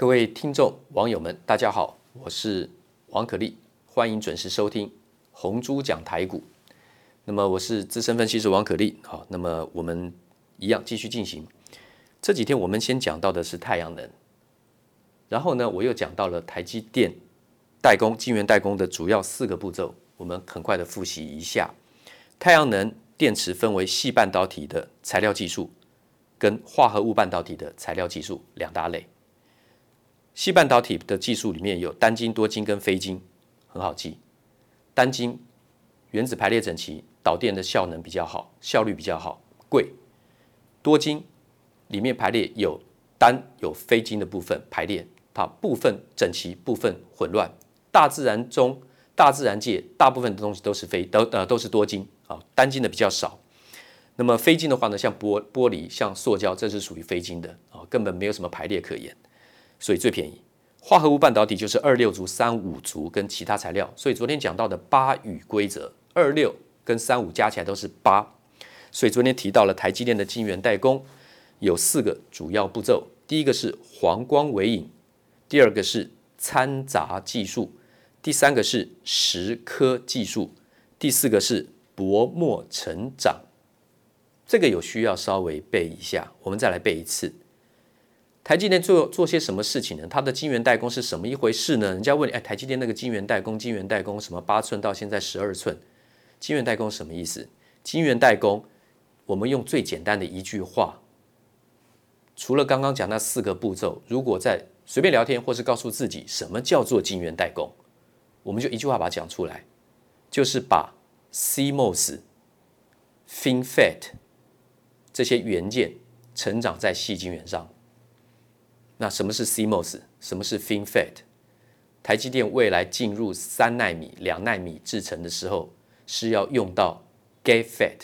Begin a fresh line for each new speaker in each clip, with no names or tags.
各位听众、网友们，大家好，我是王可立，欢迎准时收听红猪讲台股。那么我是资深分析师王可立，好，那么我们一样继续进行。这几天我们先讲到的是太阳能，然后呢，我又讲到了台积电代工、晶圆代工的主要四个步骤，我们很快的复习一下。太阳能电池分为细半导体的材料技术跟化合物半导体的材料技术两大类。矽半导体的技术里面有单晶、多晶跟非晶，很好记。单晶原子排列整齐，导电的效能比较好，效率比较好，贵。多晶里面排列有单有非晶的部分排列，它部分整齐，部分混乱。大自然中，大自然界大部分的东西都是非都呃都是多晶啊，单晶的比较少。那么非晶的话呢，像玻玻璃、像塑胶，这是属于非晶的啊，根本没有什么排列可言。所以最便宜，化合物半导体就是二六族、三五族跟其他材料。所以昨天讲到的八与规则，二六跟三五加起来都是八。所以昨天提到了台积电的晶圆代工有四个主要步骤：第一个是黄光微影，第二个是掺杂技术，第三个是蚀刻技术，第四个是薄膜成长。这个有需要稍微背一下，我们再来背一次。台积电做做些什么事情呢？它的晶圆代工是什么一回事呢？人家问你，哎，台积电那个晶圆代工，晶圆代工什么八寸到现在十二寸，晶圆代工什么意思？晶圆代工，我们用最简单的一句话，除了刚刚讲那四个步骤，如果在随便聊天或是告诉自己什么叫做晶圆代工，我们就一句话把它讲出来，就是把 CMOS、FinFET 这些元件成长在细晶圆上。那什么是 CMOS？什么是 FinFET？台积电未来进入三纳米、两纳米制程的时候，是要用到 Gate FET。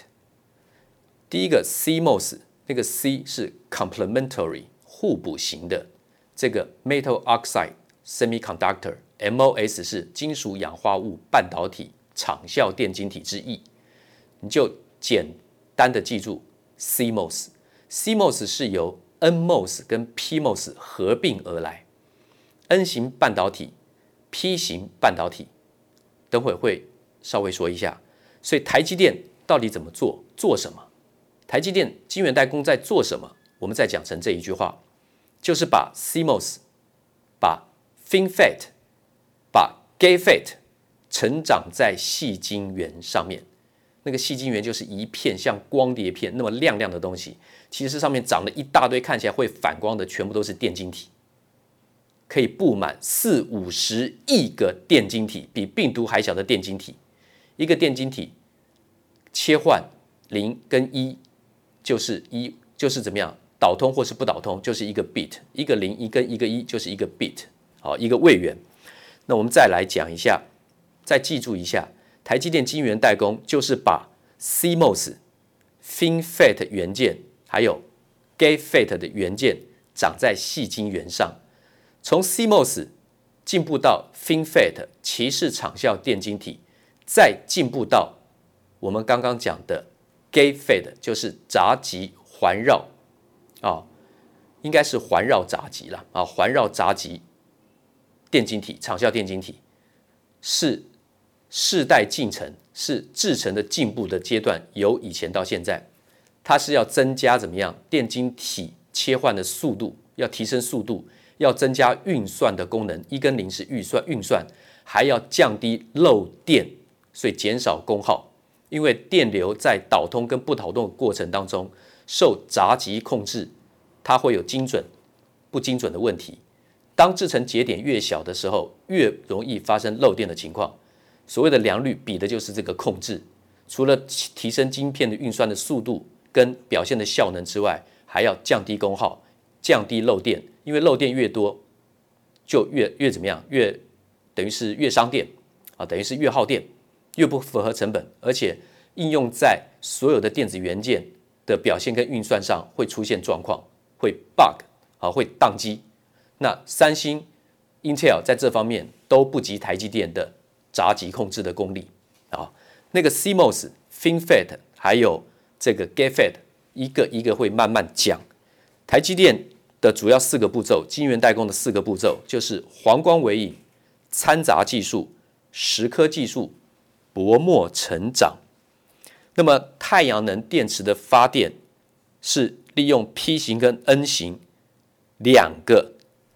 第一个 CMOS，那个 C 是 complementary 互补型的，这个 Metal Oxide Semiconductor，MOS 是金属氧化物半导体场效电晶体之一，你就简单的记住 CMOS。CMOS 是由 NMOS 跟 PMOS 合并而来，N 型半导体、P 型半导体，等会会稍微说一下。所以台积电到底怎么做？做什么？台积电晶圆代工在做什么？我们再讲成这一句话，就是把 CMOS、把 FinFET、把 Gate FET 成长在细晶圆上面。那个细晶圆就是一片像光碟片那么亮亮的东西，其实上面长了一大堆看起来会反光的，全部都是电晶体，可以布满四五十亿个电晶体，比病毒还小的电晶体。一个电晶体切换零跟一，就是一就是怎么样导通或是不导通，就是一个 bit，一个零一跟一个一就是一个 bit，好，一个位元。那我们再来讲一下，再记住一下。台积电晶圆代工就是把 CMOS、FinFET 元件还有 Gate FET 的元件长在细晶圆上，从 CMOS 进步到 FinFET 鳍式场效电晶体，再进步到我们刚刚讲的 Gate FET，就是闸极环绕啊，应该是环绕闸极了啊，环绕闸极电晶体、场效电晶体是。世代进程是制程的进步的阶段，由以前到现在，它是要增加怎么样电晶体切换的速度，要提升速度，要增加运算的功能。一跟零是预算运算，还要降低漏电，所以减少功耗。因为电流在导通跟不导通的过程当中受闸极控制，它会有精准不精准的问题。当制程节点越小的时候，越容易发生漏电的情况。所谓的良率比的就是这个控制，除了提升晶片的运算的速度跟表现的效能之外，还要降低功耗、降低漏电，因为漏电越多，就越越怎么样？越等于是越伤电啊，等于是越耗电，越不符合成本，而且应用在所有的电子元件的表现跟运算上会出现状况，会 bug 啊，会宕机。那三星、Intel 在这方面都不及台积电的。闸极控制的功力啊，那个 CMOS、FinFET 还有这个 Gate FET，一个一个会慢慢讲。台积电的主要四个步骤，晶圆代工的四个步骤就是黄光微影、掺杂技术、蚀刻技术、薄膜成长。那么太阳能电池的发电是利用 P 型跟 N 型两个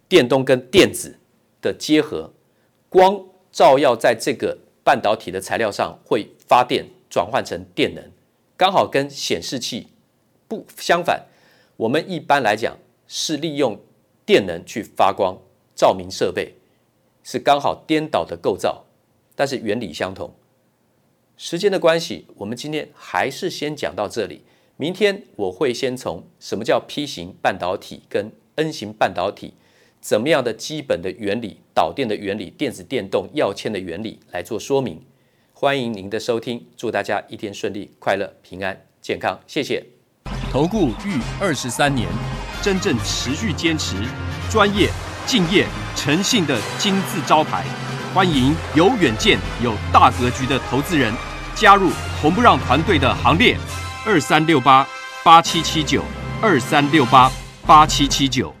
电动跟电子的结合，光照耀在这个半导体的材料上，会发电转换成电能，刚好跟显示器不相反。我们一般来讲是利用电能去发光，照明设备是刚好颠倒的构造，但是原理相同。时间的关系，我们今天还是先讲到这里。明天我会先从什么叫 P 型半导体跟 N 型半导体，怎么样的基本的原理、导电的原理、电子电动要签的原理来做说明。欢迎您的收听，祝大家一天顺利、快乐、平安、健康，谢谢。
投顾逾二十三年，真正持续坚持、专业、敬业、诚信的金字招牌。欢迎有远见、有大格局的投资人。加入红不让团队的行列，二三六八八七七九，二三六八八七七九。